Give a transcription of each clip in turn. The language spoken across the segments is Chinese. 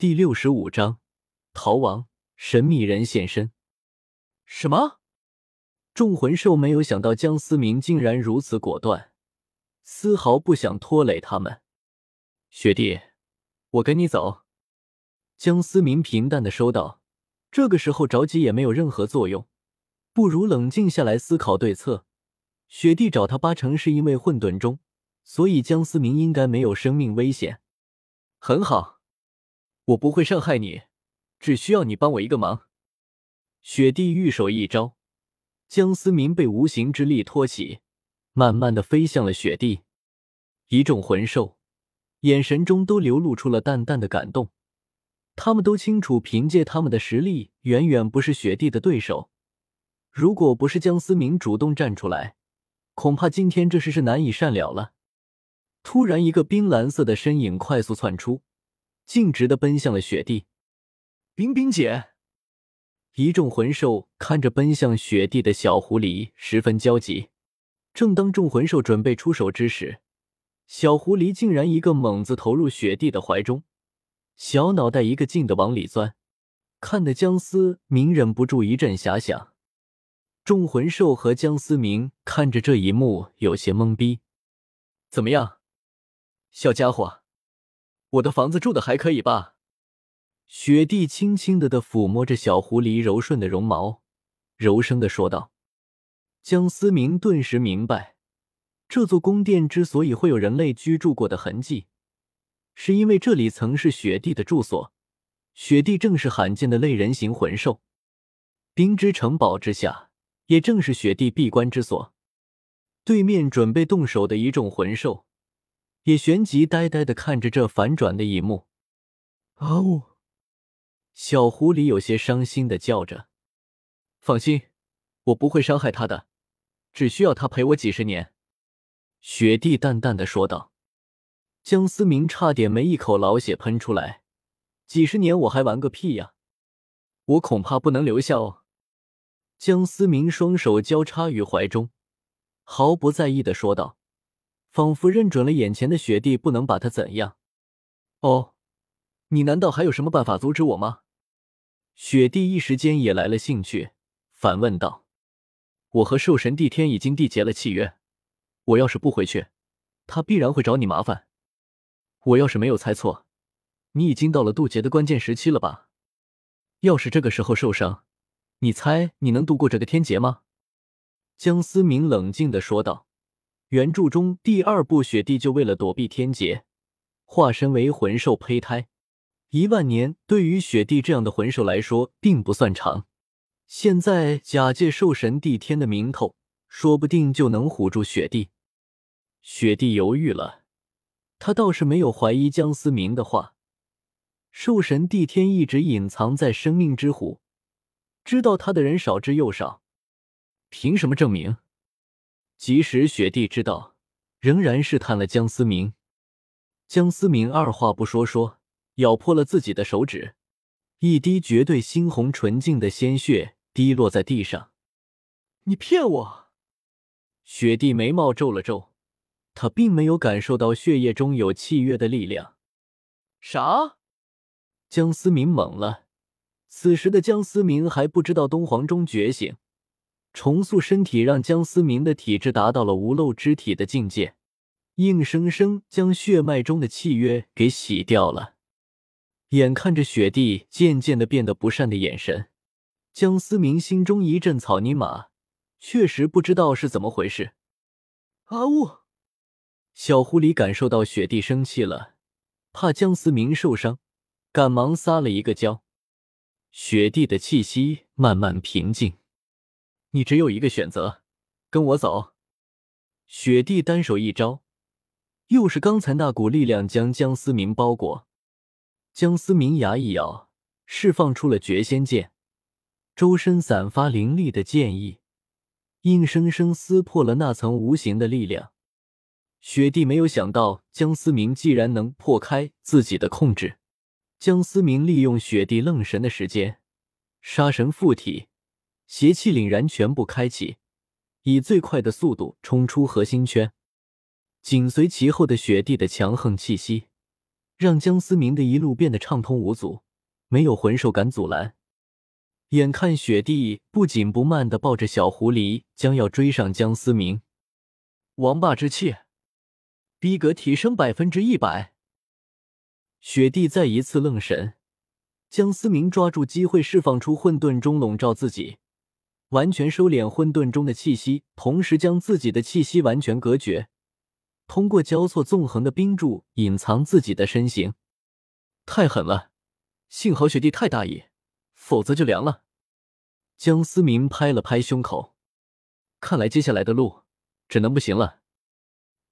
第六十五章逃亡，神秘人现身。什么？众魂兽没有想到江思明竟然如此果断，丝毫不想拖累他们。雪弟，我跟你走。江思明平淡的说道。这个时候着急也没有任何作用，不如冷静下来思考对策。雪弟找他八成是因为混沌钟，所以江思明应该没有生命危险。很好，我不会伤害你，只需要你帮我一个忙。雪帝玉手一招，江思明被无形之力托起，慢慢的飞向了雪地。一众魂兽眼神中都流露出了淡淡的感动，他们都清楚，凭借他们的实力，远远不是雪帝的对手。如果不是江思明主动站出来，恐怕今天这事是难以善了了。突然，一个冰蓝色的身影快速窜出，径直的奔向了雪地。冰冰姐，一众魂兽看着奔向雪地的小狐狸，十分焦急。正当众魂兽准备出手之时，小狐狸竟然一个猛子投入雪地的怀中，小脑袋一个劲的往里钻，看得江思明忍不住一阵遐想。众魂兽和江思明看着这一幕，有些懵逼。怎么样，小家伙，我的房子住的还可以吧？雪帝轻轻的的抚摸着小狐狸柔顺的绒毛，柔声的说道。江思明顿时明白，这座宫殿之所以会有人类居住过的痕迹，是因为这里曾是雪帝的住所。雪帝正是罕见的类人形魂兽，冰之城堡之下。也正是雪地闭关之所。对面准备动手的一众魂兽，也旋即呆呆的看着这反转的一幕。啊呜！小狐狸有些伤心的叫着：“放心，我不会伤害他的，只需要他陪我几十年。”雪帝淡淡的说道。江思明差点没一口老血喷出来：“几十年我还玩个屁呀！我恐怕不能留下哦。”江思明双手交叉于怀中，毫不在意的说道，仿佛认准了眼前的雪地不能把他怎样。哦，你难道还有什么办法阻止我吗？雪帝一时间也来了兴趣，反问道：“我和兽神帝天已经缔结了契约，我要是不回去，他必然会找你麻烦。我要是没有猜错，你已经到了渡劫的关键时期了吧？要是这个时候受伤……”你猜你能度过这个天劫吗？江思明冷静的说道。原著中第二部雪帝就为了躲避天劫，化身为魂兽胚胎。一万年对于雪帝这样的魂兽来说并不算长。现在假借兽神帝天的名头，说不定就能唬住雪帝。雪帝犹豫了，他倒是没有怀疑江思明的话。兽神帝天一直隐藏在生命之虎。知道他的人少之又少，凭什么证明？即使雪帝知道，仍然试探了江思明。江思明二话不说，说咬破了自己的手指，一滴绝对猩红纯净的鲜血滴落在地上。你骗我！雪帝眉毛皱了皱，他并没有感受到血液中有契约的力量。啥？江思明懵了。此时的江思明还不知道东皇钟觉醒，重塑身体让江思明的体质达到了无漏之体的境界，硬生生将血脉中的契约给洗掉了。眼看着雪帝渐渐的变得不善的眼神，江思明心中一阵草泥马，确实不知道是怎么回事。啊呜！小狐狸感受到雪帝生气了，怕江思明受伤，赶忙撒了一个娇。雪地的气息慢慢平静，你只有一个选择，跟我走。雪帝单手一招，又是刚才那股力量将江思明包裹。江思明牙一咬，释放出了绝仙剑，周身散发凌厉的剑意，硬生生撕破了那层无形的力量。雪帝没有想到，江思明既然能破开自己的控制。江思明利用雪帝愣神的时间，杀神附体，邪气凛然全部开启，以最快的速度冲出核心圈。紧随其后的雪地的强横气息，让江思明的一路变得畅通无阻，没有魂兽敢阻拦。眼看雪帝不紧不慢的抱着小狐狸，将要追上江思明，王霸之气，逼格提升百分之一百。雪帝再一次愣神，江思明抓住机会释放出混沌中笼罩自己，完全收敛混沌中的气息，同时将自己的气息完全隔绝，通过交错纵横的冰柱隐藏自己的身形。太狠了，幸好雪帝太大意。否则就凉了。江思明拍了拍胸口，看来接下来的路只能不行了。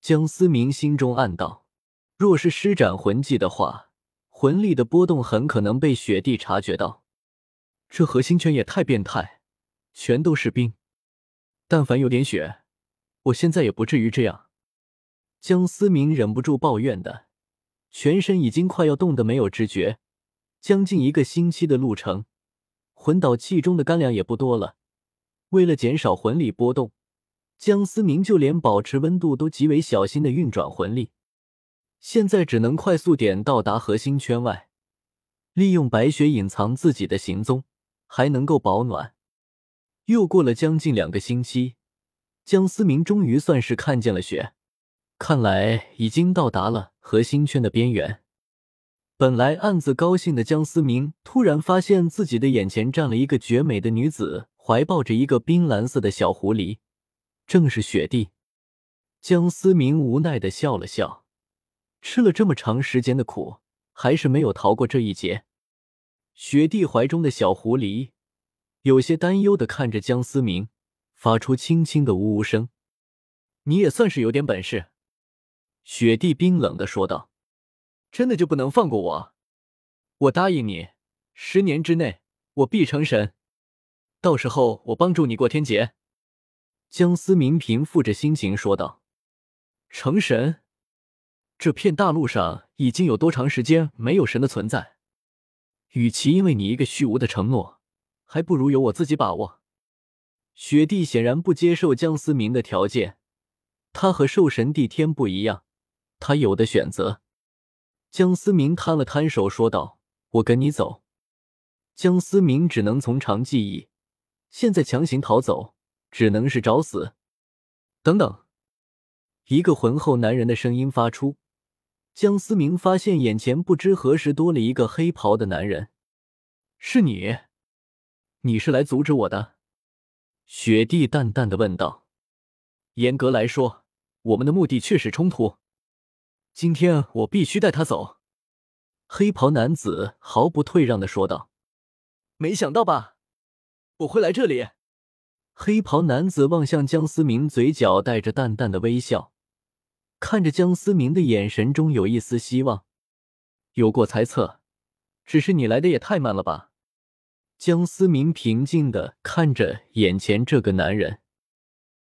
江思明心中暗道：若是施展魂技的话，魂力的波动很可能被雪帝察觉到。这核心圈也太变态，全都是冰。但凡有点雪，我现在也不至于这样。江思明忍不住抱怨的，全身已经快要冻得没有知觉，将近一个星期的路程。魂导器中的干粮也不多了，为了减少魂力波动，江思明就连保持温度都极为小心的运转魂力。现在只能快速点到达核心圈外，利用白雪隐藏自己的行踪，还能够保暖。又过了将近两个星期，江思明终于算是看见了雪，看来已经到达了核心圈的边缘。本来暗自高兴的江思明，突然发现自己的眼前站了一个绝美的女子，怀抱着一个冰蓝色的小狐狸，正是雪帝。江思明无奈的笑了笑，吃了这么长时间的苦，还是没有逃过这一劫。雪帝怀中的小狐狸有些担忧的看着江思明，发出轻轻的呜呜声。你也算是有点本事，雪地冰冷的说道。真的就不能放过我？我答应你，十年之内我必成神，到时候我帮助你过天劫。江思明平复着心情说道：“成神？这片大陆上已经有多长时间没有神的存在？与其因为你一个虚无的承诺，还不如由我自己把握。”雪帝显然不接受江思明的条件，他和兽神帝天不一样，他有的选择。江思明摊了摊手，说道：“我跟你走。”江思明只能从长计议，现在强行逃走，只能是找死。等等，一个浑厚男人的声音发出。江思明发现眼前不知何时多了一个黑袍的男人，是你？你是来阻止我的？雪帝淡淡的问道。严格来说，我们的目的确实冲突。今天我必须带他走。”黑袍男子毫不退让的说道。“没想到吧？我会来这里。”黑袍男子望向江思明，嘴角带着淡淡的微笑，看着江思明的眼神中有一丝希望。有过猜测，只是你来的也太慢了吧？江思明平静的看着眼前这个男人。